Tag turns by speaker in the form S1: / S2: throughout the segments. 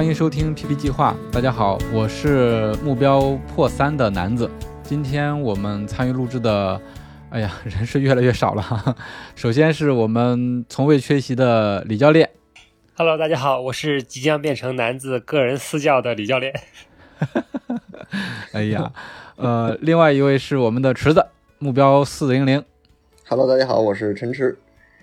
S1: 欢迎收听 PP 计划。大家好，我是目标破三的男子。今天我们参与录制的，哎呀，人是越来越少了。哈哈。首先是我们从未缺席的李教练。
S2: Hello，大家好，我是即将变成男子个人私教的李教练。
S1: 哎呀，呃，另外一位是我们的池子，目标四零零。
S3: Hello，大家好，我是陈池。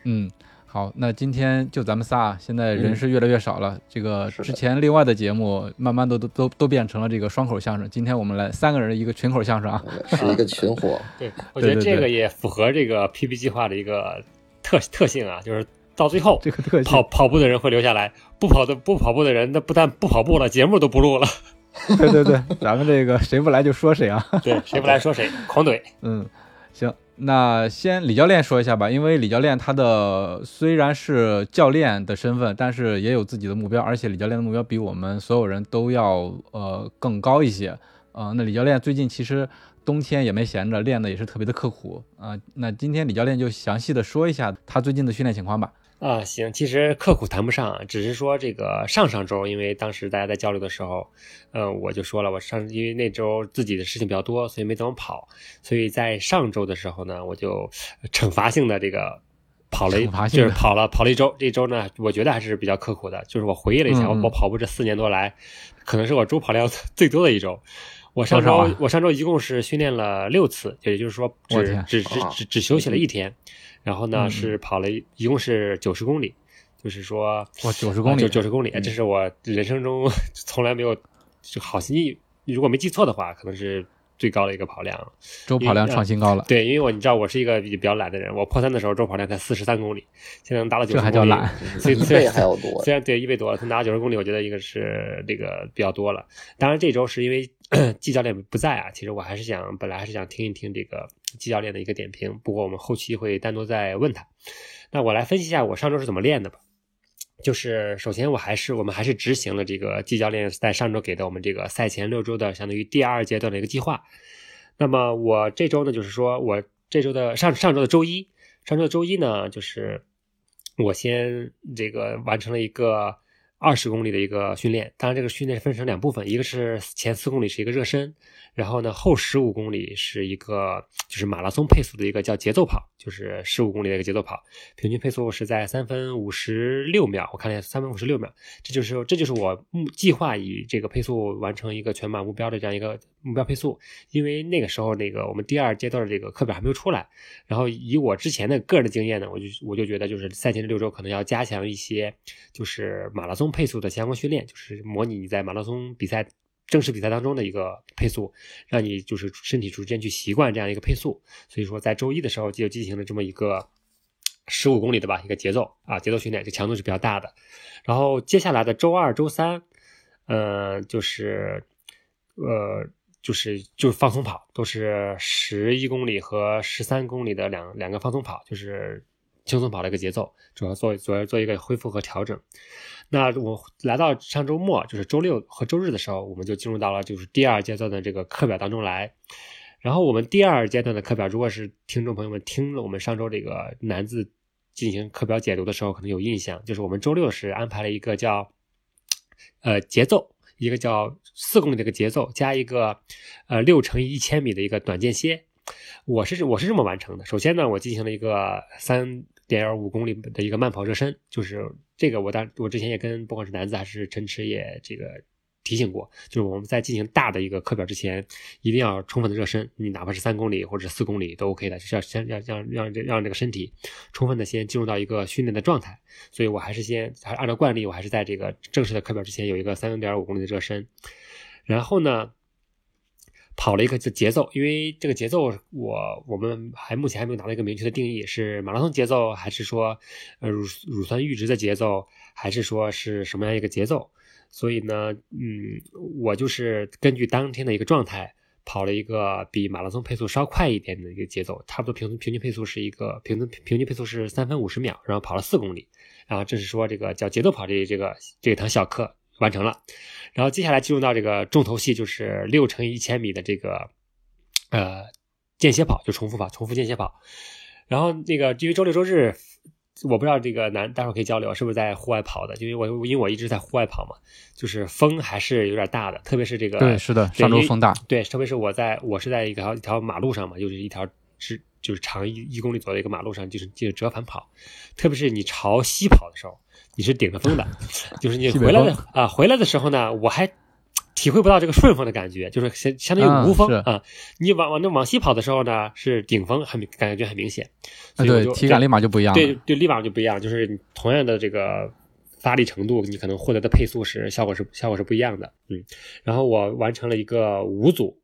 S1: 嗯。好，那今天就咱们仨，现在人是越来越少了。这个之前另外的节目，慢慢都都都都变成了这个双口相声。今天我们来三个人一个群口相声啊，
S3: 是一个群活。
S2: 对，我觉得这个也符合这个 PP 计划的一个特特性啊，就是到最后
S1: 这个特
S2: 跑跑步的人会留下来，不跑的不跑步的人，那不但不跑步了，节目都不录了。
S1: 对对对，咱们这个谁不来就说谁啊。
S2: 对，谁不来说谁，狂怼。
S1: 嗯，行。那先李教练说一下吧，因为李教练他的虽然是教练的身份，但是也有自己的目标，而且李教练的目标比我们所有人都要呃更高一些。呃，那李教练最近其实冬天也没闲着，练的也是特别的刻苦啊。那今天李教练就详细的说一下他最近的训练情况吧。
S2: 啊，行，其实刻苦谈不上，只是说这个上上周，因为当时大家在交流的时候，嗯，我就说了，我上因为那周自己的事情比较多，所以没怎么跑，所以在上周的时候呢，我就惩罚性的这个跑了一，就是跑了跑了一周。这周呢，我觉得还是比较刻苦的，就是我回忆了一下，我我跑步这四年多来，可能是我周跑量 最多的一周。我上周我上周一共是训练了六次，也就是说只只只只只休息了一天。然后呢，是跑了一共是九十公里，就是说
S1: 哇，九十公里，
S2: 九十公里，这是我人生中 从来没有就好心，如果没记错的话，可能是最高的一个跑量，
S1: 周跑量创新高了。
S2: 对，因为我你知道我是一个比较懒的人，我破三的时候周跑量才四十三公里，现在能达到九十公里，
S1: 这还叫懒？
S2: 所以
S3: 一倍还要多。
S2: 虽然对一倍多了，他达到九十公里，我觉得一个是这个比较多了。当然这周是因为 季教练不在啊，其实我还是想本来还是想听一听这个。季教练的一个点评，不过我们后期会单独再问他。那我来分析一下我上周是怎么练的吧。就是首先我还是我们还是执行了这个季教练在上周给的我们这个赛前六周的相当于第二阶段的一个计划。那么我这周呢，就是说我这周的上上周的周一，上周的周一呢，就是我先这个完成了一个二十公里的一个训练。当然这个训练分成两部分，一个是前四公里是一个热身。然后呢，后十五公里是一个就是马拉松配速的一个叫节奏跑，就是十五公里的一个节奏跑，平均配速是在三分五十六秒。我看了一下，三分五十六秒，这就是这就是我目计划以这个配速完成一个全马目标的这样一个目标配速。因为那个时候那个我们第二阶段的这个课表还没有出来，然后以我之前的个人的经验呢，我就我就觉得就是赛前的六周可能要加强一些就是马拉松配速的相关训练，就是模拟你在马拉松比赛。正式比赛当中的一个配速，让你就是身体逐渐去习惯这样一个配速。所以说，在周一的时候就进行了这么一个十五公里的吧一个节奏啊节奏训练，这强度是比较大的。然后接下来的周二、周三，呃，就是呃，就是就是放松跑，都是十一公里和十三公里的两两个放松跑，就是轻松跑的一个节奏，主要做主要做一个恢复和调整。那我来到上周末，就是周六和周日的时候，我们就进入到了就是第二阶段的这个课表当中来。然后我们第二阶段的课表，如果是听众朋友们听了我们上周这个男字进行课表解读的时候，可能有印象，就是我们周六是安排了一个叫呃节奏，一个叫四公里的一个节奏，加一个呃六乘以一千米的一个短间歇。我是我是这么完成的。首先呢，我进行了一个三。点五公里的一个慢跑热身，就是这个。我当我之前也跟不管是男子还是陈池也这个提醒过，就是我们在进行大的一个课表之前，一定要充分的热身。你哪怕是三公里或者四公里都 OK 的，就是要先要让让这让这个身体充分的先进入到一个训练的状态。所以我还是先还按照惯例，我还是在这个正式的课表之前有一个三点五公里的热身。然后呢，跑了一个节奏，因为这个节奏我我们还目前还没有拿到一个明确的定义，是马拉松节奏，还是说呃乳乳酸阈值的节奏，还是说是什么样一个节奏？所以呢，嗯，我就是根据当天的一个状态。跑了一个比马拉松配速稍快一点的一个节奏，差不多平平均配速是一个平均平均配速是三分五十秒，然后跑了四公里，然后这是说这个叫节奏跑这这个这堂小课完成了，然后接下来进入到这个重头戏，就是六乘一千米的这个呃间歇跑，就重复跑，重复间歇跑，然后那个因为周六周日。我不知道这个男，待会儿可以交流，是不是在户外跑的？因为我因为我一直在户外跑嘛，就是风还是有点大的，特别是这个
S1: 对，是的，上周风大，
S2: 对，特别是我在我是在一条一条马路上嘛，就是一条是就是长一一公里左右的一个马路上，就是就是折返跑，特别是你朝西跑的时候，你是顶着风的，就是你回来的啊，回来的时候呢，我还。体会不到这个顺风的感觉，就是相相当于无风啊。你往往那往西跑的时候呢，是顶风，很感觉很明显。
S1: 对，体感立马就不一样。
S2: 对对，立马就不一样。就是同样的这个发力程度，你可能获得的配速是效果是效果是不一样的。嗯，然后我完成了一个五组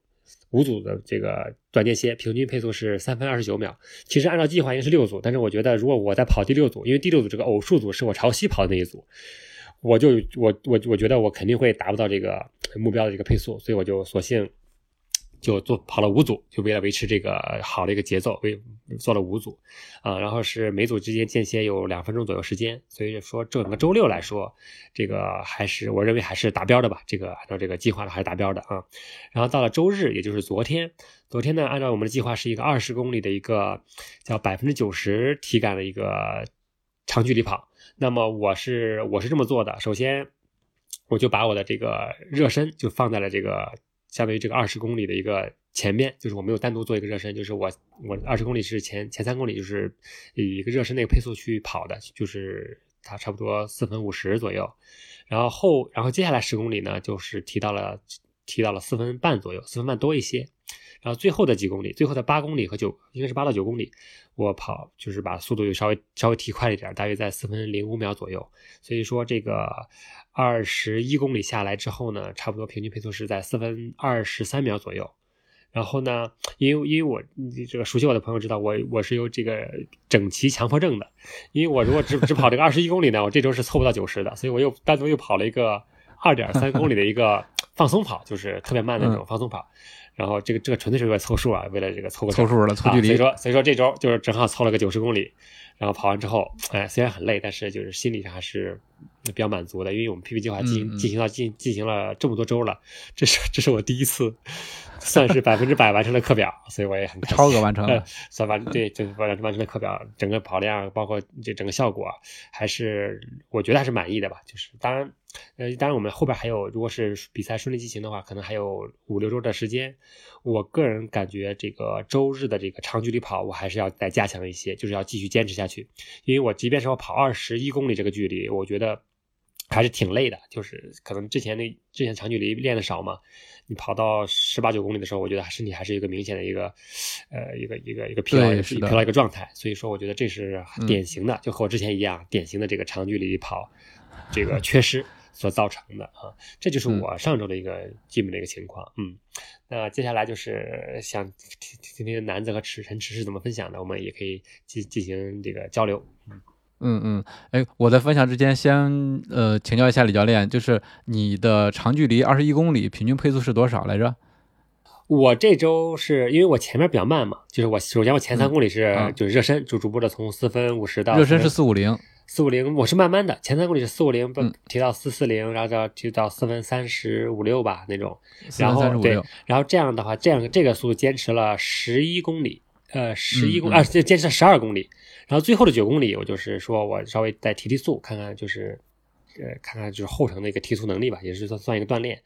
S2: 五组的这个短间歇，平均配速是三分二十九秒。其实按照计划应该是六组，但是我觉得如果我在跑第六组，因为第六组这个偶数组是我朝西跑的那一组。我就我我我觉得我肯定会达不到这个目标的这个配速，所以我就索性就做跑了五组，就为了维持这个好的一个节奏，为做了五组啊，然后是每组之间间歇有两分钟左右时间，所以说整个周六来说，这个还是我认为还是达标的吧，这个按照这个计划的还是达标的啊。然后到了周日，也就是昨天，昨天呢，按照我们的计划是一个二十公里的一个叫百分之九十体感的一个长距离跑。那么我是我是这么做的，首先我就把我的这个热身就放在了这个相当于这个二十公里的一个前面，就是我没有单独做一个热身，就是我我二十公里是前前三公里就是以一个热身那个配速去跑的，就是它差不多四分五十左右，然后后然后接下来十公里呢就是提到了提到了四分半左右，四分半多一些。然后最后的几公里，最后的八公里和九，应该是八到九公里，我跑就是把速度又稍微稍微提快了一点，大约在四分零五秒左右。所以说这个二十一公里下来之后呢，差不多平均配速是在四分二十三秒左右。然后呢，因为因为我这个熟悉我的朋友知道我我是有这个整齐强迫症的，因为我如果只 只跑这个二十一公里呢，我这周是凑不到九十的，所以我又单独又跑了一个二点三公里的一个放松跑，就是特别慢的那种放松跑。然后这个这个纯粹是为了凑数啊，为了这个凑个
S1: 凑数了，凑距离。
S2: 所以说所以说这周就是正好凑了个九十公里，然后跑完之后，哎，虽然很累，但是就是心理上还是比较满足的，因为我们 PP 计划进行进行到进进行了这么多周了，这是这是我第一次算是百分之百完成了课表，所以我也很
S1: 超额完成了，
S2: 算完对，就是完完成了课表，整个跑量包括这整个效果，还是我觉得还是满意的吧，就是当然。呃，当然，我们后边还有，如果是比赛顺利进行的话，可能还有五六周的时间。我个人感觉，这个周日的这个长距离跑，我还是要再加强一些，就是要继续坚持下去。因为我即便是我跑二十一公里这个距离，我觉得还是挺累的。就是可能之前那之前长距离练的少嘛，你跑到十八九公里的时候，我觉得身体还是一个明显的一个呃一个一个一个疲劳疲劳一个状态。所以说，我觉得这是典型的，就和我之前一样，典型的这个长距离跑这个缺失。所造成的啊，这就是我上周的一个基本的一个情况。嗯，那接下来就是想听听听南子和池陈池是怎么分享的，我们也可以进进行这个交流。
S1: 嗯嗯嗯，哎，我在分享之前先呃请教一下李教练，就是你的长距离二十一公里平均配速是多少来着？
S2: 我这周是因为我前面比较慢嘛，就是我首先我前三公里是就是热身，就逐步的从四分五十到
S1: 热身是四五零。
S2: 四五零，我是慢慢的，前三公里是四五零，不提到四四零，然后到提到四分三十五六吧那种，然后对，然后这样的话，这样这个速度坚持了十一公里，呃，十一公啊，坚持了十二公里，然后最后的九公里，我就是说我稍微再提提速，看看就是呃，看看就是后程的一个提速能力吧，也是算算一个锻炼，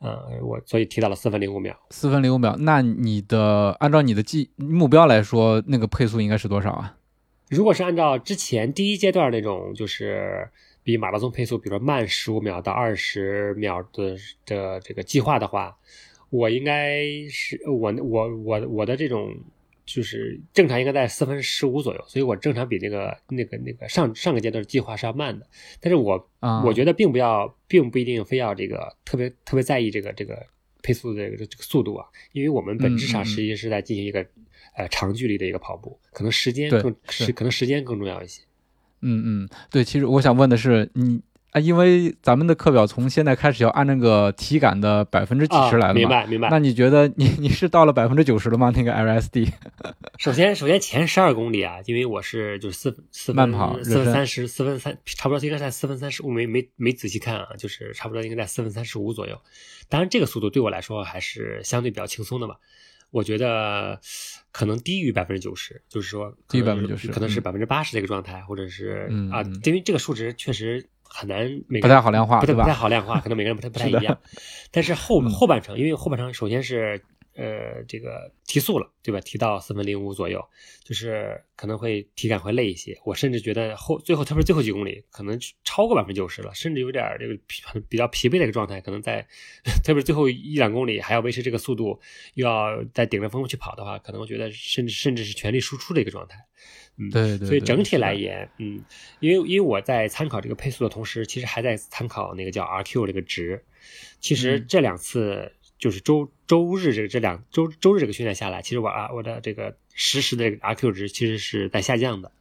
S2: 呃，我所以提到了四分零五秒，
S1: 四分零五秒，那你的按照你的计目标来说，那个配速应该是多少啊？
S2: 如果是按照之前第一阶段那种，就是比马拉松配速，比如说慢十五秒到二十秒的的这个计划的话，我应该是我我我我的这种就是正常应该在四分十五左右，所以我正常比那个那个那个上上个阶段的计划是要慢的。但是我我觉得并不要，并不一定非要这个特别特别在意这个这个。配速的这个这个速度啊，因为我们本质上实际是在进行一个呃长距离的一个跑步，可能时间更
S1: 是
S2: 是可能时间更重要一些。
S1: 嗯嗯，对，其实我想问的是，你啊，因为咱们的课表从现在开始要按那个体感的百分之几十来
S2: 啊，
S1: 的嘛，
S2: 明白明白。
S1: 那你觉得你你是到了百分之九十了吗？那个 LSD？
S2: 首先，首先前十二公里啊，因为我是就是四四分
S1: 慢跑
S2: 四分三十，四分三，差不多应该在四分三十，我没没没仔细看啊，就是差不多应该在四分三十五左右。当然，这个速度对我来说还是相对比较轻松的嘛。我觉得可能低于百分之九十，就是说
S1: 低于
S2: 百分
S1: 之
S2: 九十可能是
S1: 嗯
S2: 百分之八十的一个状态，或者是啊因为这个数值确实很难每个
S1: 不太好量化
S2: 不太不太好量化，可能每个人不太 不太一样。但是后
S1: 嗯。
S2: 后半程，因为后半程首先是呃这个提速了，对吧？提到四分零五左右，就是可能会体感会累一些。我甚至觉得后最后特别是最后几公里，可能超过百分之九十了，甚至有点这个疲比较疲惫的一个状态。可能在 特别是最后一两公里还要维持这个速度，又要在顶着风去跑的话，可能我觉得甚至甚至是全力输出的一个状态。嗯，
S1: 对对，
S2: 所以整体来言，嗯，因为因为我在参考这个配速的同时，其实还在参考那个叫 RQ 这个值。其实
S1: 嗯
S2: 这两次就是周周日这个这两周周日这个训练下来，其实我啊我的这个实时的这个 RQ 值其实是在下降的。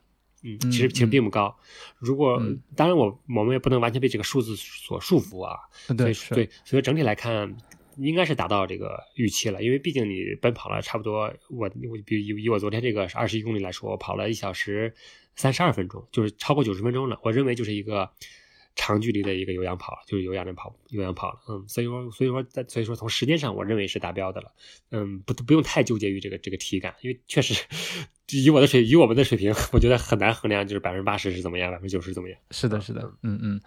S2: 嗯，其实
S1: 嗯
S2: 其实并不高。如果
S1: 嗯
S2: 当然我我们也不能完全被这个数字所束缚啊，所以
S1: 对是
S2: 对，所以整体来看，应该是达到这个预期了。因为毕竟你奔跑了差不多，我我比以以我昨天这个二十一公里来说，我跑了一小时三十二分钟，就是超过九十分钟了。我认为就是一个长距离的一个有氧跑，就是有氧的跑有氧跑了。嗯，所以说所以说在所以说从时间上，我认为是达标的了。嗯，不不用太纠结于这个这个体感，因为确实以我的水以我们的水平，我觉得很难衡量就是百分之八十是怎么样，百分之九十怎么样。
S1: 是的，是的，嗯嗯，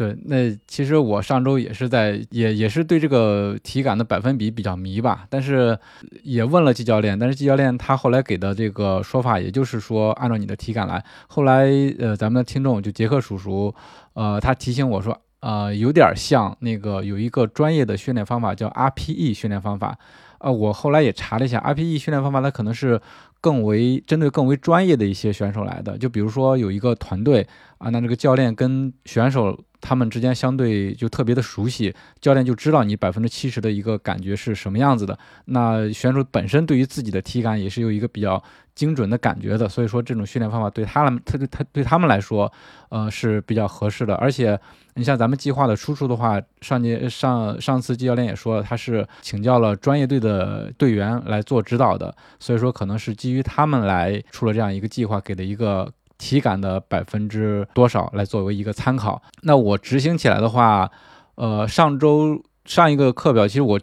S1: 对。那其实我上周也是在，也也是对这个体感的百分比比较迷吧，但是也问了季教练，但是季教练他后来给的这个说法，也就是说按照你的体感来。后来呃，咱们的听众就杰克叔叔，呃，他提醒我说，呃，有点像那个有一个专业的训练方法叫 RPE 训练方法。呃，我后来也查了一下，RPE 训练方法它可能是更为针对更为专业的一些选手来的。就比如说有一个团队啊，那这个教练跟选手他们之间相对就特别的熟悉，教练就知道你百分之七十的一个感觉是什么样子的。那选手本身对于自己的体感也是有一个比较精准的感觉的，所以说这种训练方法对他们，他对他对他们来说，呃是比较合适的。而且你像咱们计划的输出的话，上节上上次季教练也说了，他是请教了专业队的队员来做指导的，所以说可能是基于他们来出了这样一个计划，给的一个体感的百分之多少来作为一个参考。那我执行起来的话，呃，上周上一个课表其实我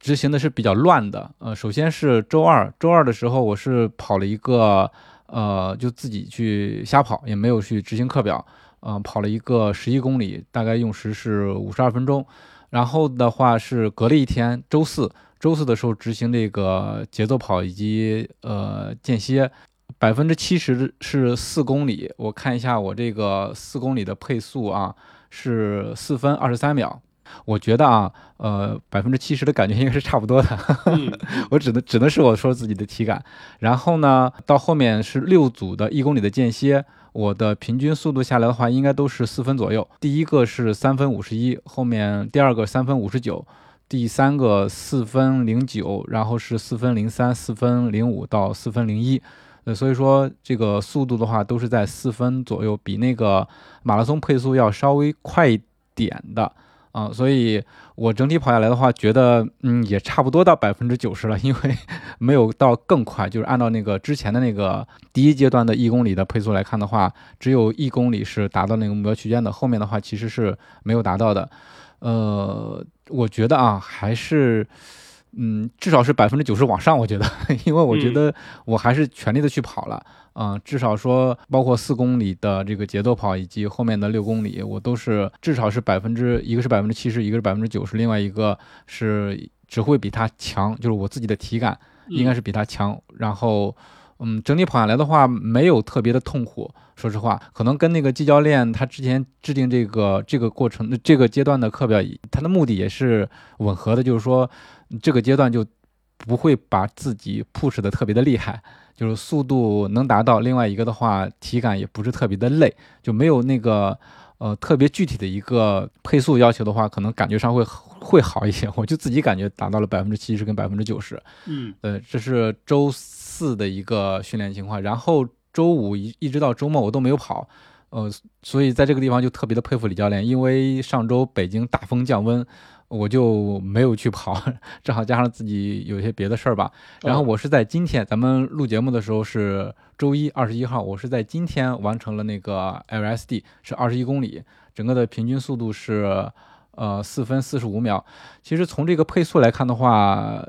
S1: 执行的是比较乱的。呃，首先是周二，周二的时候我是跑了一个，呃，就自己去瞎跑，也没有去执行课表。嗯、跑了一个十一公里，大概用时是五十二分钟。然后的话是隔了一天，周四，周四的时候执行这个节奏跑以及呃间歇，百分之七十是四公里。我看一下我这个四公里的配速啊，是四分二十三秒。我觉得啊，呃，百分之七十的感觉应该是差不多的。
S2: 嗯，
S1: 我只能只能是我说自己的体感。然后呢，到后面是六组的一公里的间歇，我的平均速度下来的话，应该都是四分左右。第一个是三分五十一，后面第二个三分五十九，第三个四分零九，然后是四分零三、四分零五到四分零一。呃，所以说这个速度的话，都是在四分左右，比那个马拉松配速要稍微快一点的。啊，所以我整体跑下来的话，觉得嗯也差不多到百分之九十了，因为 没有到更快，就是按照那个之前的那个第一阶段的一公里的配速来看的话，只有一公里是达到那个目标区间的，后面的话其实是没有达到的。呃，我觉得啊，还是嗯至少是百分之九十往上，我觉得，因为我觉得我还是全力的去跑了。啊、至少说，包括四公里的这个节奏跑以及后面的六公里，我都是至少是百分之一个是百分之七十，一个是百分之九十，另外一个是只会比他强，就是我自己的体感应该是比他强。然后，嗯，整体跑下来的话，没有特别的痛苦。说实话，可能跟那个季教练他之前制定这个这个过程这个阶段的课表，他的目的也是吻合的，就是说这个阶段就不会把自己 push 的特别的厉害。就是速度能达到，另外一个的话，体感也不是特别的累，就没有那个呃特别具体的一个配速要求的话，可能感觉上会会好一些，我就自己感觉达到了百分之七十跟百分之九十。
S2: 嗯
S1: 呃，这是周四的一个训练情况，然后周五一一直到周末我都没有跑，呃，所以在这个地方就特别的佩服李教练，因为上周北京大风降温，我就没有去跑，正好加上自己有一些别的事儿吧。然后我是在今天，咱们录节目的时候是周一二十一号，我是在今天完成了那个 LSD，是二十一公里，整个的平均速度是呃四分四十五秒。其实从这个配速来看的话，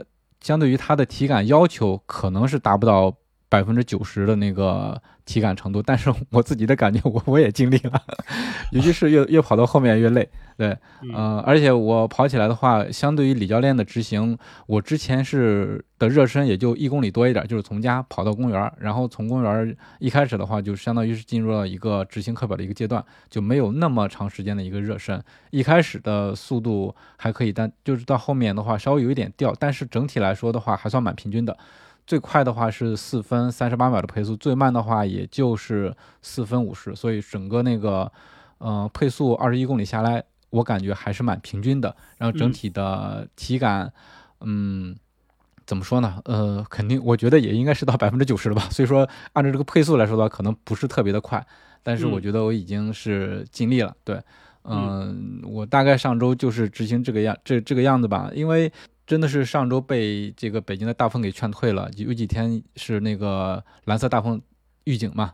S1: 相对于它的体感要求，可能是达不到百分之九十的那个体感程度，但是我自己的感觉我 我也尽力了，尤其是越越跑到后面越累，对，
S2: 嗯
S1: 呃，而且我跑起来的话，相对于李教练的执行，我之前是的热身也就一公里多一点，就是从家跑到公园，然后从公园一开始的话，就相当于是进入了一个执行课表的一个阶段，就没有那么长时间的一个热身。一开始的速度还可以，但就是到后面的话稍微有一点掉，但是整体来说的话还算蛮平均的。最快的话是四分三十八秒的配速，最慢的话也就是四分五十，所以整个那个呃配速二十一公里下来，我感觉还是蛮平均的。然后整体的体感，嗯。怎么说呢？呃，肯定，我觉得也应该是到百分之九十了吧。所以说，按照这个配速来说的话，可能不是特别的快，但是我
S2: 嗯
S1: 觉得我已经是尽力了。对，嗯，我大概上周就是执行这个样，这这个样子吧。因为真的是上周被这个北京的大风给劝退了，有几天是那个蓝色大风预警嘛，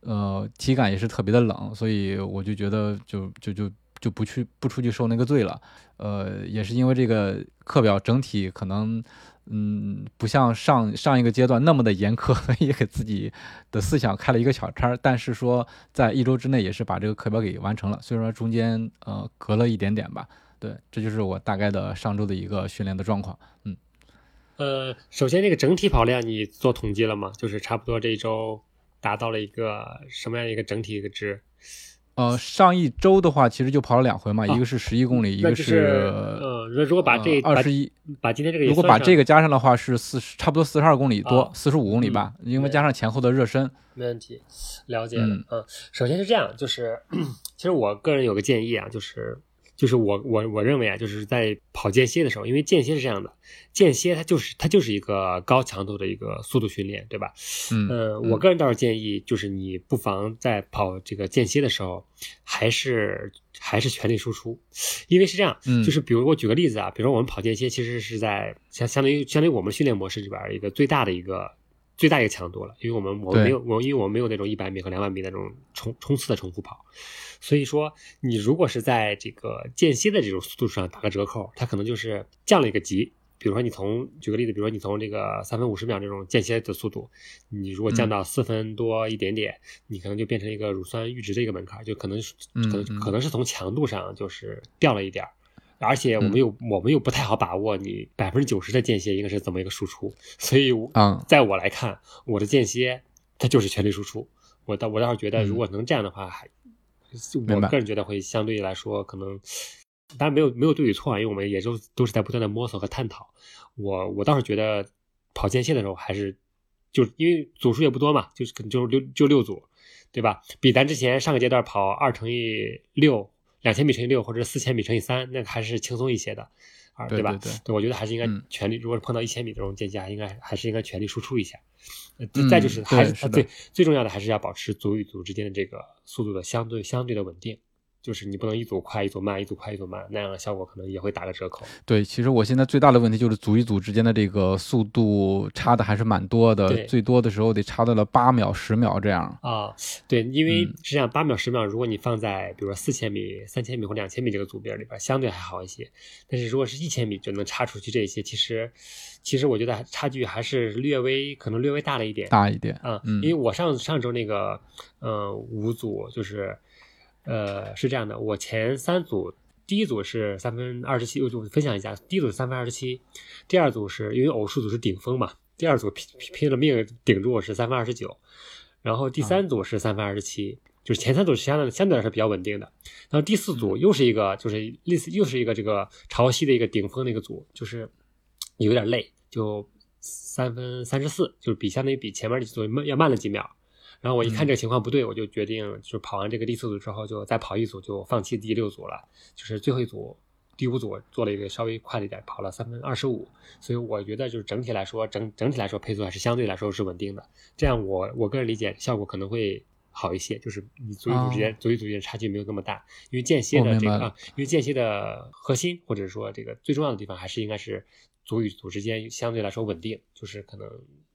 S1: 呃，体感也是特别的冷，所以我就觉得就就就就不去不出去受那个罪了。呃，也是因为这个课表整体可能。嗯，不像上上一个阶段那么的严苛，所以给自己的思想开了一个小差儿。但是说，在一周之内也是把这个课表给完成了，虽然说中间呃隔了一点点吧。对，这就是我大概的上周的一个训练的状况。嗯，
S2: 呃，首先这个整体跑量你做统计了吗？就是差不多这一周达到了一个什么样的一个整体一个值？
S1: 呃，上一周的话，其实就跑了两回嘛，
S2: 啊
S1: 一个是十一公里，一个
S2: 是呃，那如果把这
S1: 二十一，
S2: 把今天这个
S1: 如果把这个加上的话，是四十，差不多四十二公里多
S2: 啊，
S1: 四十五公里吧，因为加上前后的热身。
S2: 没问题，了解了。
S1: 嗯
S2: 嗯，首先是这样，就是 其实我个人有个建议啊，就是就是我我我认为啊，就是在跑间歇的时候，因为间歇是这样的，间歇它就是它就是一个高强度的一个速度训练，对吧？
S1: 嗯
S2: 呃，我个人倒是建议，就是你不妨在跑这个间歇的时候，还是还是全力输出，因为是这样，
S1: 嗯
S2: 就是比如我举个例子啊，比如说我们跑间歇，其实是在相相当于相当于我们训练模式里边儿一个最大的一个最大一个强度了，因为我们我没有我因为我没有那种一百米和两百米那种冲冲刺的重复跑，所以说你如果是在这个间歇的这种速度上打个折扣，它可能就是降了一个级。比如说你从举个例子，比如说你从这个三分五十秒这种间歇的速度，你如果降到四分多一点点，你可能就变成一个乳酸阈值的一个门槛，就可能可能
S1: 嗯
S2: 可能是从强度上就是掉了一点儿。而且我们
S1: 嗯
S2: 又、我们又不太好把握你百分之九十的间歇应该是怎么一个输出，所以在我来看，我的间歇它就是全力输出。我倒我倒是觉得，
S1: 嗯
S2: 如果能这样的话，还我个人觉得会相对来说可能，当然没有没有对与错啊，因为我们也都都是在不断的摸索和探讨。我我倒是觉得跑间歇的时候还是就因为组数也不多嘛，就是可能就六就六组，对吧？比咱之前上个阶段跑二乘以六两千米乘以六或者四千米乘以三，那个还是轻松一些的啊，吧？
S1: 对对对
S2: 我觉得还是应该
S1: 嗯
S2: 全力，如果是碰到一千米这种间歇，应该还是应该全力输出一下。再就是还是
S1: 对
S2: 最重要的还是要保持组与组之间的这个速度的相对相对的稳定，就是你不能一组快一组慢，一组快一组慢，那样的效果可能也会打个折扣。
S1: 对，其实我现在最大的问题就是组与组之间的这个速度差的还是蛮多的
S2: 对，
S1: 最多的时候得差到了八秒、十秒这样。
S2: 啊，对，因为
S1: 嗯
S2: 实际上八秒、十秒，如果你放在比如说四千米、三千米或两千米这个组别里边，相对还好一些。但是如果是一千米就能差出去这些，其实其实我觉得差距还是略微可能略微大了一点。
S1: 大一点，
S2: 啊，
S1: 嗯
S2: 因为我上上周那个呃五组就是呃是这样的，我前三组。第一组是三分二十七，我就分享一下。第一组是三分二十七，第二组是因为偶数组是顶峰嘛，第二组拼拼拼了命顶住我是三分二十九，然后第三组是三分二十七，就是前三组是相对相对来说比较稳定的，然后第四组又是一个就是类似又是一个这个潮汐的一个顶峰的一个组，就是有点累，就三分三十四，就是比相当于比前面那几组慢要慢了几秒。然后我一看这个情况不对，我就决定就跑完这个第四组之后，就再跑一组，就放弃第六组了。就是最后一组第五组做了一个稍微快了一点，跑了三分二十五，所以我觉得就是整体来说，整整体来说配速还是相对来说是稳定的。这样我我个人理解效果可能会好一些，就是你组与组之间、组与组之间差距没有那么大，因为间歇的这个、因为间歇的核心或者说这个最重要的地方还是应该是组与组之间相对来说稳定，就是可能。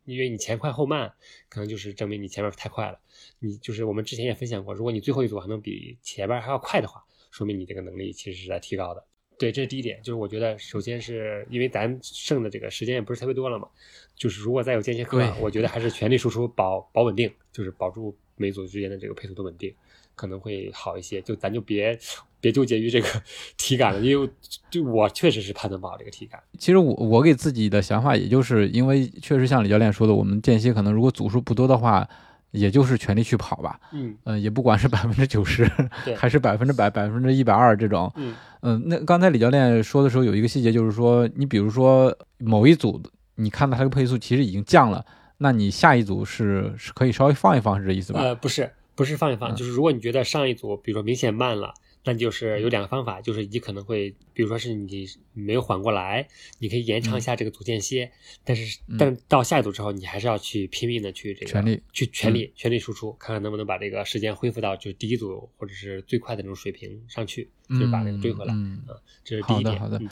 S2: 因为你前快后慢，可能就是证明你前面太快了。你就是我们之前也分享过，如果你最后一组还能比前面还要快的话，说明你这个能力其实是在提高的。对，这是第一点，就是我觉得首先是因为咱剩的这个时间也不是特别多了嘛，就是如果再有间歇课
S1: 对，
S2: 我觉得还是全力输出保保稳定，就是保住每组之间的这个配速的稳定，可能会好一些。就咱就别别纠结于这个 体感了，因为就我确实是判断不好这个体感。
S1: 其实我我给自己的想法，也就是因为确实像李教练说的，我们间歇可能如果组数不多的话，也就是全力去跑吧。
S2: 嗯
S1: 呃、也不管是百分之九十 还是百分之百、百分之一百二这种，
S2: 嗯
S1: 嗯，那刚才李教练说的时候有一个细节，就是说你比如说某一组，你看到它的配速其实已经降了，那你下一组是是可以稍微放一放，是这意思吧？
S2: 呃，不是，不是放一放，
S1: 嗯
S2: 就是如果你觉得上一组，比如说明显慢了，那你就是有两个方法，就是你可能会，比如说是你没有缓过来，你可以延长一下这个组间歇，但是
S1: 嗯
S2: 但是到下一组之后，你还是要去拼命的去这个
S1: 全力嗯
S2: 去全力全力输出，看看能不能把这个时间恢复到就是第一组或者是最快的那种水平上去，就是把那个追回来。
S1: 嗯
S2: 啊，这是第一点。
S1: 好的好的
S2: 嗯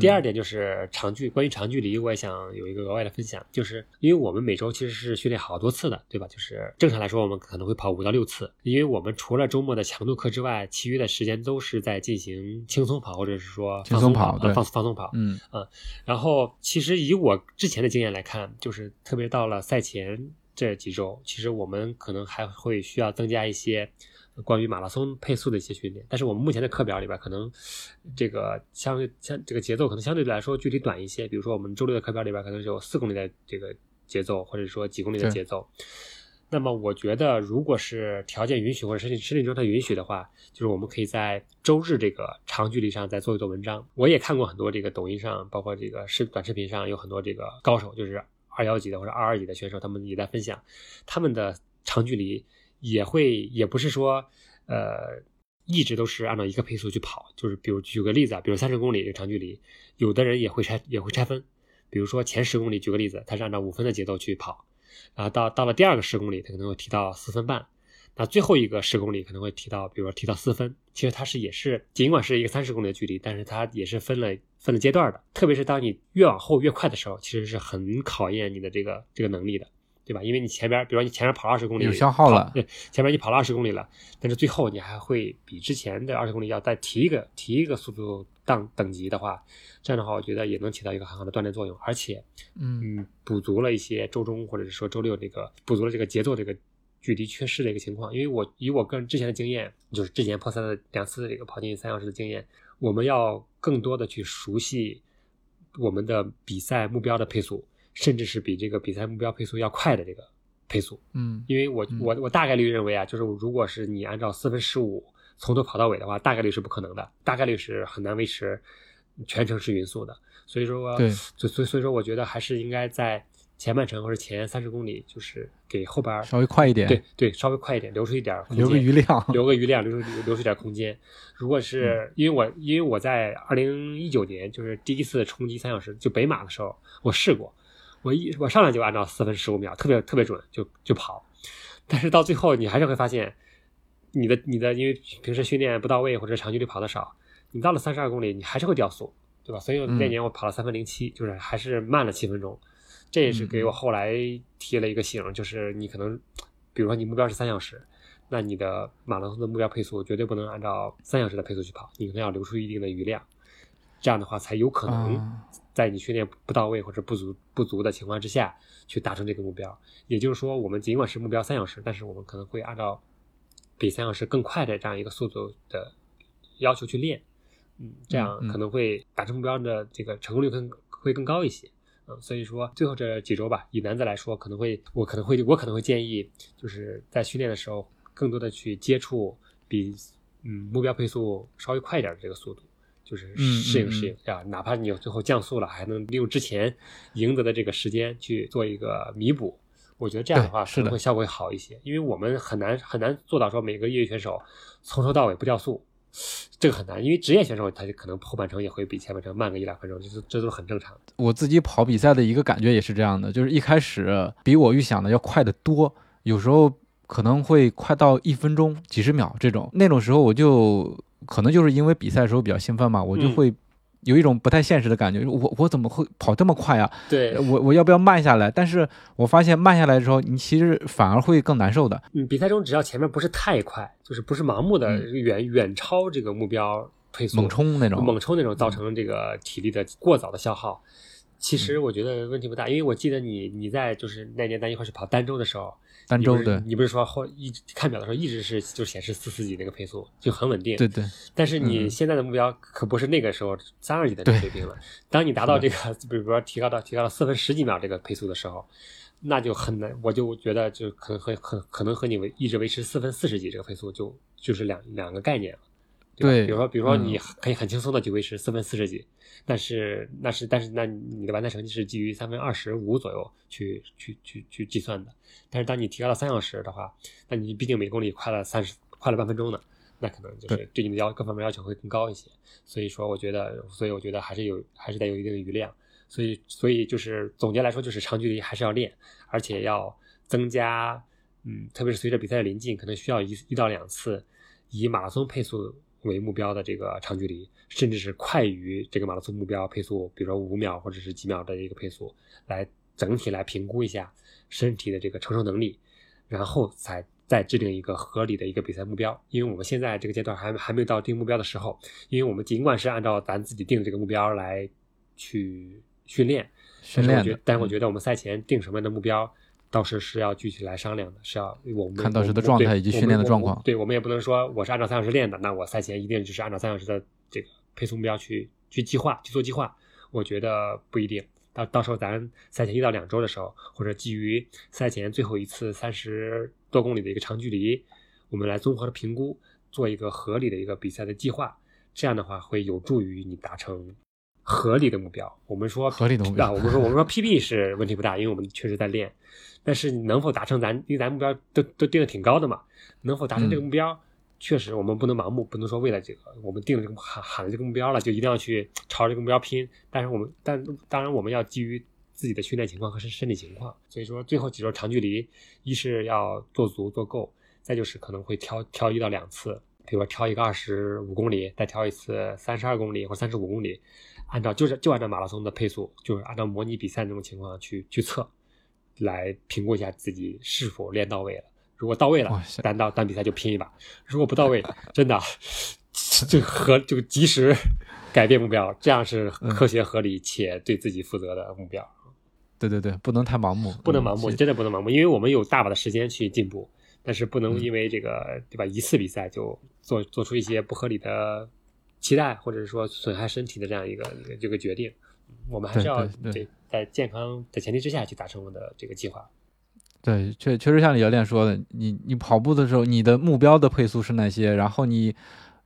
S2: 第二点就是长距，关于长距离，我也想有一个额外的分享，就是因为我们每周其实是训练好多次的，对吧？就是正常来说，我们可能会跑五到六次，因为我们除了周末的强度课之外，其余的时间都是在进行轻松跑，或者是说
S1: 轻松跑对
S2: 呃放放松跑。
S1: 嗯
S2: 然后，其实以我之前的经验来看，就是特别到了赛前这几周，其实我们可能还会需要增加一些关于马拉松配速的一些训练。但是我们目前的课表里边，可能这个相对相这个节奏可能相对来说距离短一些。比如说我们周六的课表里边，可能是有四公里的这个节奏，或者说几公里的节奏。那么我觉得，如果是条件允许或者身体身体状态允许的话，就是我们可以在周日这个长距离上再做一做文章。我也看过很多这个抖音上，包括这个视短视频上有很多这个高手，就是二幺级的或者二二级的选手，他们也在分享他们的长距离也会也不是说呃一直都是按照一个配速去跑，就是比如举个例子啊，比如三十公里这个长距离，有的人也会拆也会拆分，比如说前十公里举个例子，他是按照五分的节奏去跑。然后到到了第二个十公里，他可能会提到四分半，那最后一个十公里可能会提到，比如说提到四分。其实它是也是尽管是一个三十公里的距离，但是它也是分了分了阶段的。特别是当你越往后越快的时候，其实是很考验你的这个这个能力的，对吧？因为你前边，比如说你前面跑二十公里，
S1: 有消耗了
S2: 对，前面你跑了二十公里了，但是最后你还会比之前的二十公里要再提一个提一个速度档等级的话，这样的话，我觉得也能起到一个很好的锻炼作用，而且
S1: 嗯
S2: 嗯，补足了一些周中或者是说周六这个补足了这个节奏这个距离缺失的一个情况。因为我以我个人之前的经验，就是之前破三的两次这个跑进三小时的经验，我们要更多的去熟悉我们的比赛目标的配速，甚至是比这个比赛目标配速要快的这个配速。
S1: 嗯
S2: 因为我
S1: 嗯
S2: 我我大概率认为啊，就是如果是你按照四分十五从头跑到尾的话，大概率是不可能的，大概率是很难维持全程是匀速的。所以说，
S1: 对
S2: 所所以所以说，我觉得还是应该在前半程或者前三十公里，就是给后边儿
S1: 稍微快一点，
S2: 对对稍微快一点，留出一点儿空间
S1: 留个余量，
S2: 留个余量，留出留出点空间。如果是因为我因为我在二零一九年就是第一次冲击三小时就北马的时候，我试过，我一我上来就按照四分十五秒，特别特别准就就跑，但是到最后你还是会发现，你的你的因为平时训练不到位或者长距离跑的少，你到了三十二公里你还是会掉速，对吧？所以那年我跑了三分零七，就是还是慢了七分钟。这也是给我后来提了一个醒，就是你可能，比如说你目标是三小时，那你的马拉松的目标配速绝对不能按照三小时的配速去跑，你可能要留出一定的余量，这样的话才有可能
S1: 啊
S2: 在你训练不到位或者不足不足的情况之下去达成这个目标。也就是说，我们尽管是目标三小时，但是我们可能会按照比三小时更快的这样一个速度的要求去练，嗯，这样可能会达成目标的这个成功率更会更高一些。嗯，所以说最后这几周吧，以男子来说，可能会我可能会我可能会建议，就是在训练的时候，更多的去接触比嗯目标配速稍微快一点的这个速度，就是
S1: 嗯
S2: 适应
S1: 嗯
S2: 适应啊，哪怕你有最后降速了，还能利用之前赢得的这个时间去做一个弥补。我觉得这样的话
S1: 对是
S2: 能会效果会好一些，因为我们很难很难做到说每个业余选手从头到尾不掉速，这个很难，因为职业选手他就可能后半程也会比前半程慢个一两分钟，这是这都是很正常的。
S1: 我自己跑比赛的一个感觉也是这样的，就是一开始比我预想的要快得多，有时候可能会快到一分钟、几十秒这种。那种时候我就可能就是因为比赛的时候比较兴奋嘛，我就
S2: 嗯
S1: 会有一种不太现实的感觉，我我怎么会跑这么快啊？
S2: 对，
S1: 我我要不要慢下来？但是我发现慢下来之后，你其实反而会更难受的。
S2: 嗯，比赛中只要前面不是太快，就是不是盲目的
S1: 嗯
S2: 远远超这个目标配速，
S1: 猛冲那种，
S2: 猛冲那种造成这个体力的过早的消耗。其实我觉得问题不大，因为我记得你你在就是那年咱一块去跑儋州的时候，
S1: 儋州对
S2: 你不是说后一直看表的时候一直是就显示四四几那个配速，就很稳定。
S1: 对对
S2: 但是你
S1: 嗯
S2: 现在的目标可不是那个时候三二几的这个水平了。当你达到这个，比如说提高到提高到四分十几秒这个配速的时候，那就很难。我就觉得就可能和很可能和你维一直维持四分四十几这个配速就就是两两个概念了。吧
S1: 对
S2: 比如说比如说
S1: 嗯
S2: 你可以很轻松的去维持四分四十几，但是那是但是那你的完赛成绩是基于三分二十五左右去去去去计算的。但是当你提高了三小时的话，那你毕竟每公里快了三十快了半分钟呢。那可能就是
S1: 对
S2: 对你的要各方面要求会更高一些。所以说，我觉得，所以我觉得还是有，还是得有一定的余量。所以，所以就是总结来说，就是长距离还是要练，而且要增加，嗯，特别是随着比赛的临近，可能需要一一到两次以马拉松配速为目标的这个长距离，甚至是快于这个马拉松目标配速，比如说五秒或者是几秒的一个配速，来整体来评估一下身体的这个承受能力，然后才再制定一个合理的一个比赛目标。因为我们现在这个阶段还还没有到定目标的时候，因为我们尽管是按照咱自己定的这个目标来去训练，
S1: 训练
S2: 但是我觉得，但是我
S1: 嗯
S2: 觉得我们赛前定什么样的目标，到时是要具体来商量的，是要我们
S1: 看当时的状态
S2: 对
S1: 以及训练的状况
S2: 对我们也不能说我是按照三小时练的，那我赛前一定就是按照三小时的这个配速目标去去计划去做计划。我觉得不一定，到到时候咱赛前一到两周的时候，或者基于赛前最后一次三十多公里的一个长距离，我们来综合的评估，做一个合理的一个比赛的计划。这样的话会有助于你达成合理的目标。我们说
S1: 合理的目标
S2: 啊，我们说我们说 PB 是问题不大，因为我们确实在练。但是你能否达成咱，因为咱目标都都定的挺高的嘛，能否达成这个
S1: 嗯。
S2: 目标，确实我们不能盲目，不能说为了这个我们定了这个喊喊了这个目标了，就一定要去朝着这个目标拼。但是我们但当然我们要基于自己的训练情况和身身体情况，所以说最后几周长距离，一是要做足做够，再就是可能会挑挑一到两次，比如说挑一个二十五公里，再挑一次三十二公里或三十五公里，按照就是就按照马拉松的配速，就是按照模拟比赛那种情况去去测，来评估一下自己是否练到位了。如果到位了，单到单比赛就拼一把；如果不到位，真的就和就及时改变目标，这样是
S1: 嗯
S2: 科学合理且对自己负责的目标。
S1: 对对对，不能太盲目，
S2: 不能盲目，
S1: 嗯
S2: 真的不能盲目，因为我们有大把的时间去进步，但是不能
S1: 嗯
S2: 因为这个对吧一次比赛就做做出一些不合理的期待，或者是说损害身体的这样一个一个这个决定。我们还是
S1: 对
S2: 要
S1: 对对
S2: 在健康的前提之下去达成我们的这个计划。
S1: 对，确确实像李教练说的，你你跑步的时候，你的目标的配速是那些，然后你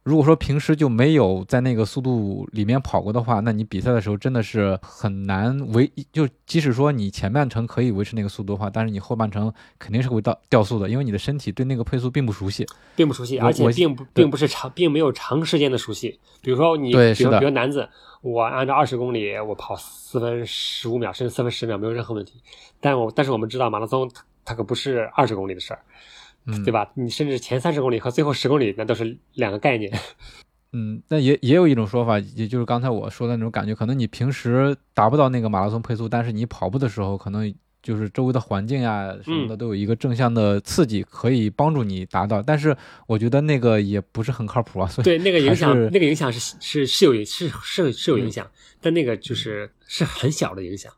S1: 如果说平时就没有在那个速度里面跑过的话，那你比赛的时候真的是很难维，就即使说你前半程可以维持那个速度的话，但是你后半程肯定是会到掉速的，因为你的身体对那个配速并不熟悉。
S2: 并不熟悉，而且并不并不是长，并没有长时间的熟悉。比如说你，比如比如男子，我按照二十公里，我跑四分十五秒，甚至四分十秒没有任何问题。但我但是我们知道马拉松它它可不是二十公里的事儿，
S1: 嗯，
S2: 对吧？你甚至前三十公里和最后十公里那都是两个概念。
S1: 嗯，那也也有一种说法，也就是刚才我说的那种感觉，可能你平时达不到那个马拉松配速，但是你跑步的时候，可能就是周围的环境呀什么的都有一个正向的刺激，可以帮助你达到。但是我觉得那个也不是很靠谱啊，所以
S2: 对，那个影响那个影响是是是有是是是有影
S1: 嗯
S2: 响，但那个就是是很小的影响。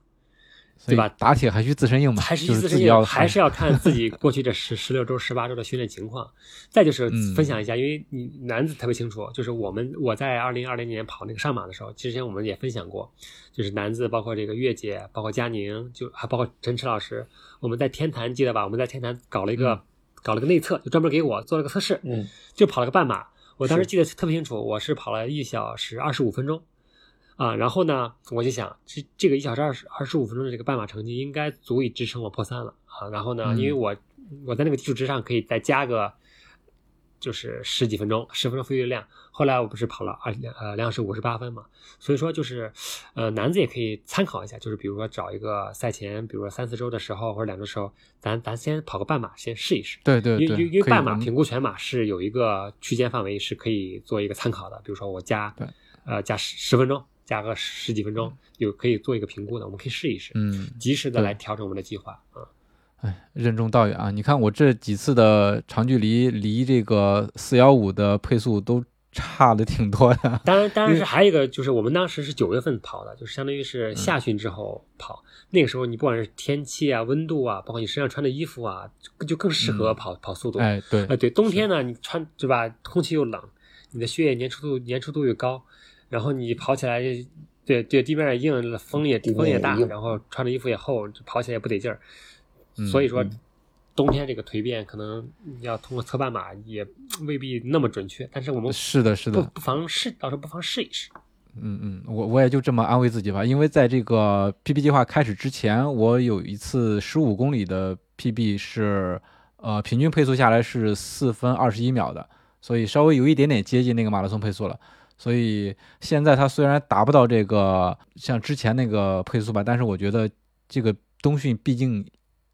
S2: 对吧
S1: 打铁还需自身硬嘛，
S2: 还是自身要还是要看自己过去这十十六周、十八周的训练情况。再就是
S1: 嗯
S2: 分享一下，因为你男子特别清楚，就是我们我在二零二零年跑那个上马的时候，之前我们也分享过，就是男子包括这个月姐，包括佳宁，就还包括陈驰老师，我们在天坛记得吧？我们在天坛搞了一个、
S1: 嗯
S2: 搞了个内测，就专门给我做了个测试，
S3: 嗯，
S2: 就跑了个半马。我当时记得特别清楚，我是跑了一小时二十五分钟，啊，然后呢，我就想，这这个一小时二十二十五分钟的这个半马成绩应该足以支撑我破三了啊。然后呢，
S1: 嗯
S2: 因为我我在那个基础之上可以再加个就是十几分钟，十分钟飞跃量。后来我不是跑了二呃两小时五十八分嘛，所以说就是呃男子也可以参考一下，就是比如说找一个赛前，比如说三四周的时候或者两周时候，咱咱先跑个半马，先试一试。
S1: 对对对，
S2: 因为因为半马评估全马是有一个区间范围是可以做一个参考的，比如说我加
S1: 对
S2: 呃加十十分钟，加个十几分钟，有可以做一个评估的，我们可以试一试，
S1: 嗯，
S2: 及时的来调整我们的计划啊。
S1: 哎，任重道远啊！你看我这几次的长距离离这个四幺五的配速都差的挺多的。
S2: 当然，当然是还有一个，就是我们当时是九月份跑的，就是相当于是下旬之后跑。那个时候你不管是天气啊、温度啊，包括你身上穿的衣服啊，就就更适合跑、跑速度。
S1: 哎，对
S2: 呃，对，冬天呢，你穿对吧？空气又冷，你的血液粘稠度粘稠度又高，然后你跑起来，对对，地面也硬，风也风也大，然后穿的衣服也厚，跑起来也不得劲儿。
S1: 嗯
S2: 所以说
S3: 嗯，
S2: 冬天这个蜕变可能要通过测半马也未必那么准确，但是我们
S1: 是的，是的，
S2: 不不妨试，到时候不妨试一试。
S1: 嗯嗯，我我也就这么安慰自己吧，因为在这个 PB 计划开始之前，我有一次十五公里的 PB 是呃平均配速下来是四分二十一秒的，所以稍微有一点点接近那个马拉松配速了。所以现在它虽然达不到这个像之前那个配速吧，但是我觉得这个冬训毕竟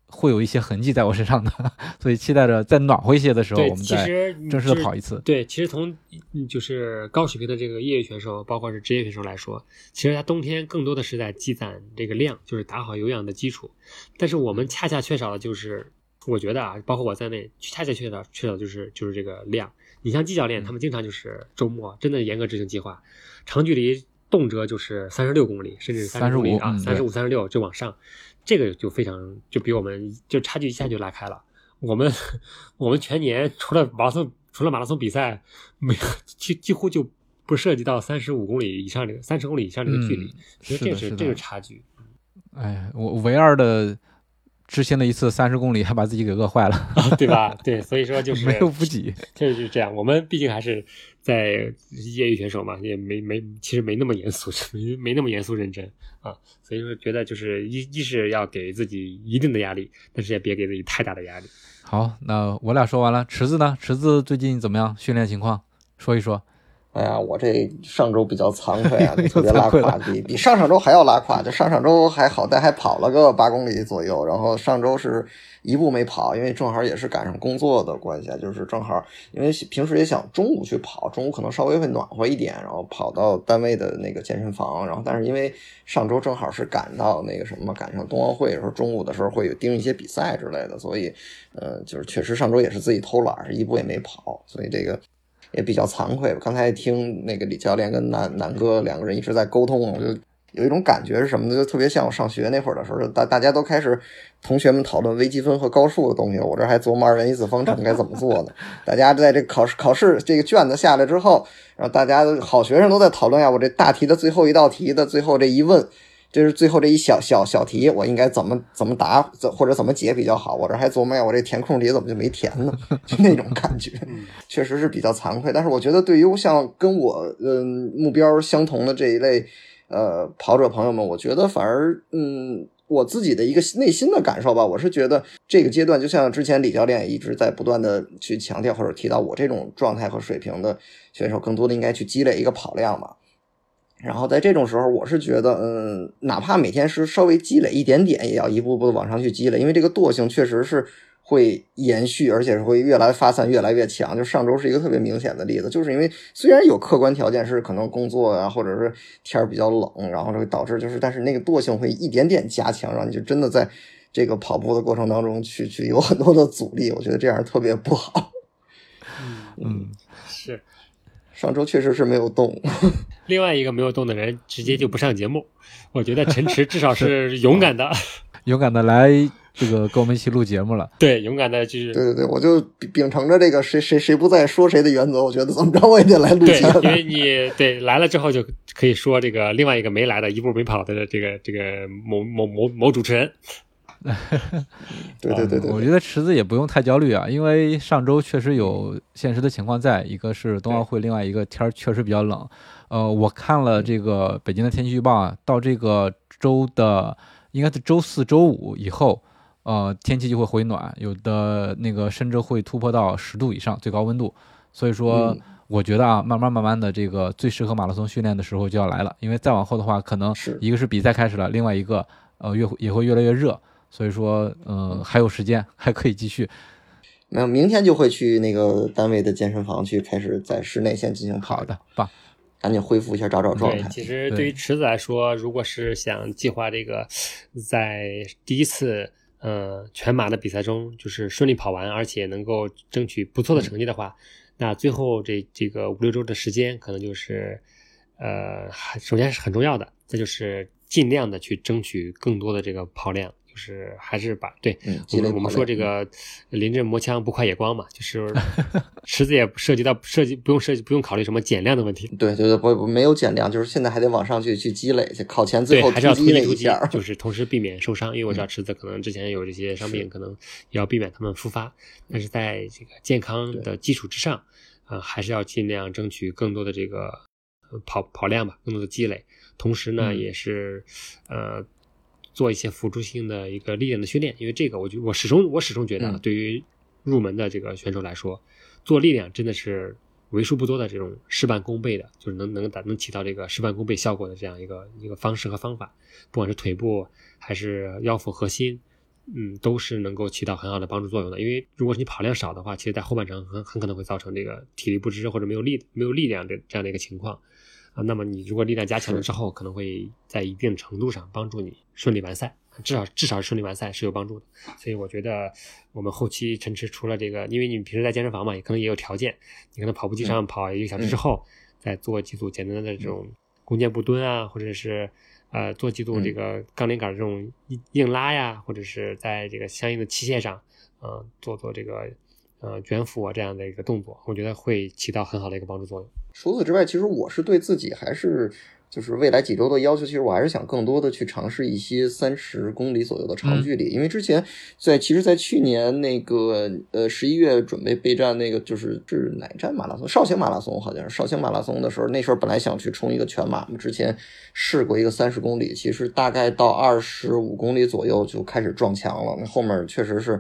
S1: 会有一些痕迹在我身上的，所以期待着在暖和一些的时候，
S2: 对，
S1: 我们再
S2: 实
S1: 正式的跑一次。
S2: 对，其实从嗯就是高水平的这个业余选手，包括是职业选手来说，其实他冬天更多的是在积攒这个量，就是打好有氧的基础。但是我们恰恰缺少的就是，我觉得啊，包括我在内，恰恰缺少缺少就是就是这个量。你像季教练，他们经常就是周末真的严格执行计划，长距离动辄就是三十六公里，甚至三十公里
S1: 35
S2: 啊，
S1: 嗯
S2: 三十五、三十六就往上，这个就非常就比我们就差距一下就拉开了。我们我们全年除了马拉松除了马拉松比赛，没有几几乎就不涉及到三十五公里以上这个三十公里以上这个距离，
S1: 嗯
S2: 其实这
S1: 是这是
S2: 是这个差距。
S1: 哎，我唯二的之前的一次三十公里，还把自己给饿坏了，
S2: 对吧？对，所以说就 是
S1: 没有补给。
S2: 就是这样。我们毕竟还是在业余选手嘛，也没没其实没那么严肃，没没那么严肃认真啊。所以说觉得就是一一是要给自己一定的压力，但是也别给自己太大的压力。
S1: 好，那我俩说完了，池子呢？池子最近怎么样？训练情况说一说。
S3: 哎呀，我这上周比较惭愧啊，特别拉胯，比比上上周还要拉胯。就上上周还好但还跑了个八公里左右，然后上周是一步没跑，因为正好也是赶上工作的关系啊，就是正好因为平时也想中午去跑，中午可能稍微会暖和一点，然后跑到单位的那个健身房，然后但是因为上周正好是赶到那个什么，赶上冬奥会，的时候中午的时候会有盯一些比赛之类的，所以呃，就是确实上周也是自己偷懒，一步也没跑，所以这个。也比较惭愧。刚才听那个李教练跟南南哥两个人一直在沟通，我就有一种感觉是什么呢？就特别像我上学那会儿的时候，大大家都开始同学们讨论微积分和高数的东西，我这还琢磨二元一次方程该怎么做呢。大家在这考试考试这个卷子下来之后，然后大家好学生都在讨论呀，我这大题的最后一道题的最后这一问。就是最后这一小小小题，我应该怎么怎么答，怎或者怎么解比较好？我这还琢磨呀，我这填空题怎么就没填呢？就那种感觉，确实是比较惭愧。但是我觉得，对于像跟我嗯目标相同的这一类呃跑者朋友们，我觉得反而嗯我自己的一个内心的感受吧，我是觉得这个阶段，就像之前李教练也一直在不断的去强调或者提到，我这种状态和水平的选手，更多的应该去积累一个跑量嘛。然后在这种时候，我是觉得，嗯，哪怕每天是稍微积累一点点，也要一步步的往上去积累，因为这个惰性确实是会延续，而且是会越来发散，越来越强。就上周是一个特别明显的例子，就是因为虽然有客观条件是可能工作啊，或者是天儿比较冷，然后这会导致就是，但是那个惰性会一点点加强，然后你就真的在这个跑步的过程当中去去有很多的阻力，我觉得这样特别不好。
S1: 嗯，
S2: 是。
S3: 上周确实是没有动。
S2: 另外一个没有动的人直接就不上节目，我觉得陈池至少是 勇敢的，
S1: 勇敢的来这个跟我们一起录节目了。
S2: 对，勇敢的就是
S3: 对对对，我就秉秉承着这个谁谁谁不在说谁的原则，我觉得怎么着我也得来录节目，。
S2: 因为你对来了之后就可以说这个另外一个没来的一步没跑的这个这个某某某某主持人，
S3: 对对对对对，
S1: 我觉得池子也不用太焦虑啊，因为上周确实有现实的情况在，一个是冬奥会，另外一个天儿确实比较冷。呃，我看了这个北京的天气预报啊，到这个周的应该是周四周五以后，呃，天气就会回暖，有的那个甚至会突破到十度以上最高温度。所以说
S3: 嗯，
S1: 我觉得啊，慢慢慢慢的，这个最适合马拉松训练的时候就要来了，因为再往后的话，可能一个是比赛开始了，另外一个呃越也会越来越热，所以说呃还有时间，还可以继续。
S3: 没有，明天就会去那个单位的健身房去开始在室内先进行跑
S1: 好的，棒。
S3: 赶紧恢复一下，找找状
S2: 对，
S3: 态。
S2: 其实
S1: 对
S2: 对于池子来说，如果是想计划这个在第一次呃全马的比赛中，就是顺利跑完，而且能够争取不错的成绩的话，那最后这这个五六周的时间，可能就是呃，还首先是很重要的，再就是尽量的去争取更多的这个跑量。就是还是把对，
S3: 嗯
S2: 我们我们说这个临阵磨枪不快也光嘛，就是 池子也涉及到涉及不用涉及不用考虑什么减量的问题，
S3: 对对对，不不没有减量，就是现在还得往上去去积累去，考前最，后
S2: 还是要突
S3: 击那
S2: 击突击
S3: 一下。嗯
S2: 就是同时避免受伤。因为我知道池子可能之前有这些伤病，可能也要避免他们复发。但是在这个健康的基础之上，呃，还是要尽量争取更多的这个呃跑跑量吧，更多的积累。同时呢，
S1: 嗯
S2: 也是呃做一些辅助性的一个力量的训练，因为这个我觉我始终我始终觉得对于入门的这个选手来说，做力量真的是为数不多的这种事半功倍的，就是能能达能起到这个事半功倍效果的这样一个一个方式和方法，不管是腿部还是腰腹核心，嗯，都是能够起到很好的帮助作用的。因为如果你跑量少的话，其实在后半程很很可能会造成这个体力不支或者没有力没有力量的这样的一个情况啊。那么你如果力量加强了之后，可能会在一定程度上帮助你顺利完赛。至少至少是顺利完赛是有帮助的，所以我觉得我们后期陈池除了这个，因为你平时在健身房嘛，也可能也有条件，你可能跑步机上跑一个小时之后，再做几组简单的这种弓箭步蹲啊，或者是呃做几组这个杠铃杆这种硬硬拉呀，或者是在这个相应的器械上，呃做做这个呃卷腹啊这样的一个动作，我觉得会起到很好的一个帮助作用。
S3: 除此之外，其实我是对自己还是就是未来几周的要求，其实我还是想更多的去尝试一些三十公里左右的长距离，因为之前在其实，在去年那个呃十一月准备备战那个就是是哪站马拉松？绍兴马拉松好像是绍兴马拉松的时候，那时候本来想去冲一个全马嘛，之前试过一个三十公里，其实大概到二十五公里左右就开始撞墙了，那后面确实是。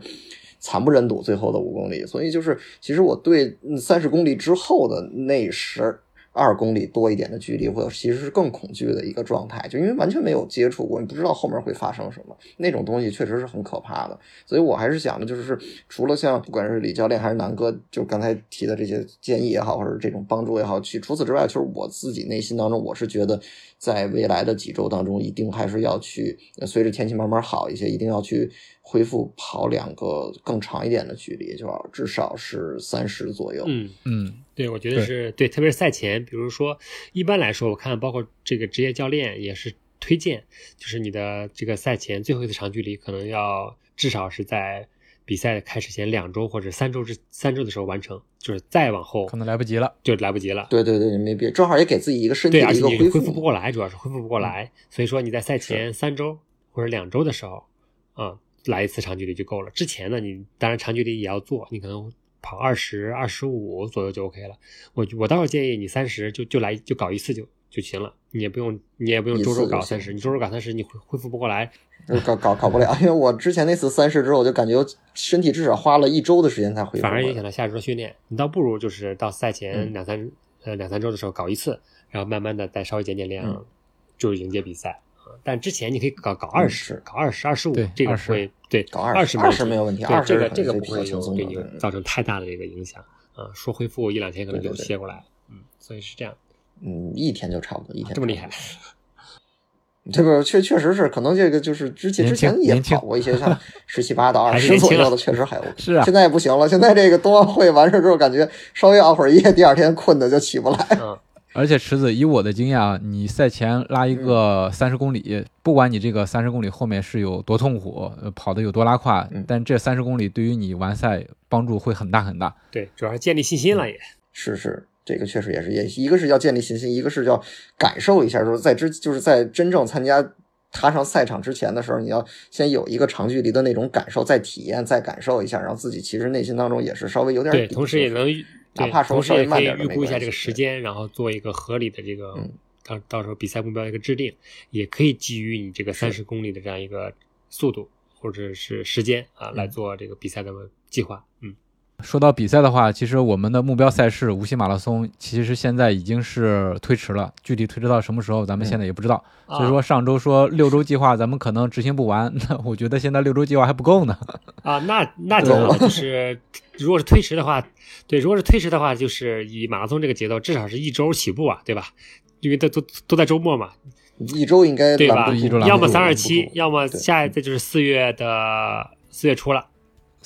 S3: 惨不忍睹，最后的五公里，所以就是，其实我对三十公里之后的那十二公里多一点的距离，我其实是更恐惧的一个状态，就因为完全没有接触过，你不知道后面会发生什么，那种东西确实是很可怕的。所以我还是想的，就是除了像不管是李教练还是南哥，就刚才提的这些建议也好，或者这种帮助也好，去除此之外，其实我自己内心当中，我是觉得在未来的几周当中，一定还是要去随着天气慢慢好一些，一定要去恢复跑两个更长一点的距离，就要至少是三十左右。
S2: 嗯。
S1: 嗯，
S2: 对，我觉得是对，特别是赛前，比如说，一般来说，我看包括这个职业教练也是推荐，就是你的这个赛前最后一次长距离，可能要至少是在比赛开始前两周或者三周之三周的时候完成，就是再往后
S1: 可能来不及了。
S2: 就来不及了。
S3: 对对对，没别，正好也给自己一个身体
S2: 对，
S3: 的
S2: 而且你恢
S3: 一个恢复
S2: 复不过来，主要是恢复不过来，所以说你在赛前三周或者两周的时候，啊、来一次长距离就够了。之前呢，你当然长距离也要做，你可能跑二十二十五左右就 OK 了。我我倒是建议你三十就就来就搞一次就就行了，你也不用你也不用周周搞三十，你周周搞三十你恢恢复不过来。
S3: 搞搞搞不了，因为我之前那次三十之后，我就感觉身体至少花了一周的时间才恢复，
S2: 反而影响到下周的训练。你倒不如就是到赛前
S3: 嗯
S2: 两三、呃两三周的时候搞一次，然后慢慢的再稍微减减量，
S3: 嗯
S2: 就迎接比赛。啊但之前你可以搞搞二十、
S3: 是
S2: 搞二十、二十五
S1: 对，
S2: 这个会对
S3: 搞
S2: 二十
S3: 二十没有问题
S2: 对
S3: 20
S2: 这个这个不会有给
S3: 轻松的嗯
S2: 你造成太大的这个影响啊。说恢复一两天可能就
S3: 对对对
S2: 歇过来了，嗯，所以是这样，
S3: 嗯，一天就差不多，一天
S2: 这么厉害。
S3: 这个确确实是，可能这个就是之前之前也跑过一些像十七八到二十左右的，确实还有。
S1: 是啊
S3: 现在不行了，现在这个冬奥会完事之后，感觉稍微熬会儿夜，第二天困的就起不来。
S2: 嗯，
S1: 而且池子，以我的经验啊，你赛前拉一
S3: 嗯
S1: 个三十公里，不管你这个三十公里后面是有多痛苦，呃跑的有多拉胯，
S3: 嗯
S1: 但这三十公里对于你完赛帮助会很大很大。
S2: 对，主要是建立信心了也。
S3: 是是，这个确实也是，也一个是要建立信心，一个是要感受一下，说在之就是在真正参加踏上赛场之前的时候，你要先有一个长距离的那种感受，再体验，再感受一下，然后自己其实内心当中也是稍微有点
S2: 对，同时也能
S3: 哪怕稍
S2: 同时也可以
S3: 稍微慢点的
S2: 预估一下这个时间，然后做一个合理的这个
S3: 嗯。
S2: 到到时候比赛目标一个制定，也可以基于你这个三十公里的这样一个速度或者是时间啊来做这个比赛的计划。嗯，
S1: 说到比赛的话，其实我们的目标赛事无锡马拉松，其实现在已经是推迟了，具体推迟到什么时候，咱们现在也不知道。所以说上周说六周计划，咱们可能执行不完。那我觉得现在六周计划还不够呢。
S2: 啊，那那挺好，就是如果是推迟的话，对，如果是推迟的话，就是以马拉松这个节奏，至少是一周起步啊，对吧？因为都都都在周末嘛，
S3: 一周应该
S2: 对吧？要么三二七，要么下一次就是四月的四月初了。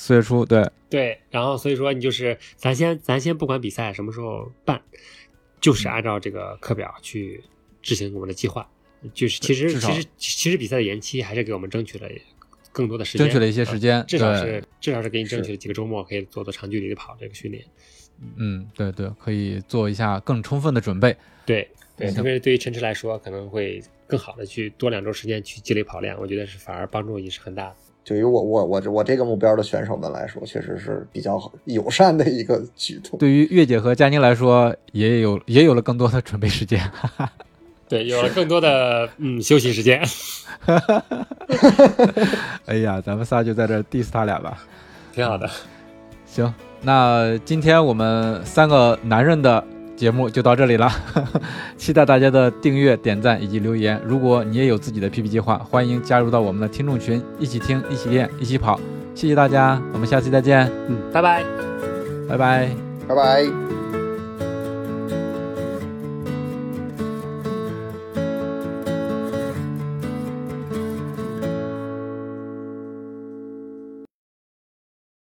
S1: 四月初，对
S2: 对，然后所以说你就是咱先咱先不管比赛什么时候办，就是按照这个课表去执行我们的计划。就是其实其实其实比赛的延期还是给我们争取了更多的时间，
S1: 争取了一些时间，
S2: 至少是至少是给你争取了几个周末可以做做长距离的跑这个训练。
S1: 嗯，对对，可以做一下更充分的准备。
S2: 对对，特别是对于陈驰来说，可能会更好的去多两周时间去积累跑量，我觉得是反而帮助也是很大的。
S3: 对于我我我我这个目标的选手们来说，确实是比较友善的一个举动。
S1: 对于月姐和佳宁来说，也有也有了更多的准备时间。
S2: 对，有了更多的嗯休息时间。
S1: 哎呀，咱们仨就在这 diss 他俩吧，
S2: 挺好的。
S1: 行，那今天我们三个男人的。节目就到这里了，期待大家的订阅、点赞以及留言。如果你也有自己的 PP 计划，欢迎加入到我们的听众群，一起听、一起练、一起跑。谢谢大家，我们下期再见。
S2: 嗯，拜拜，
S1: 拜拜，
S3: 拜拜。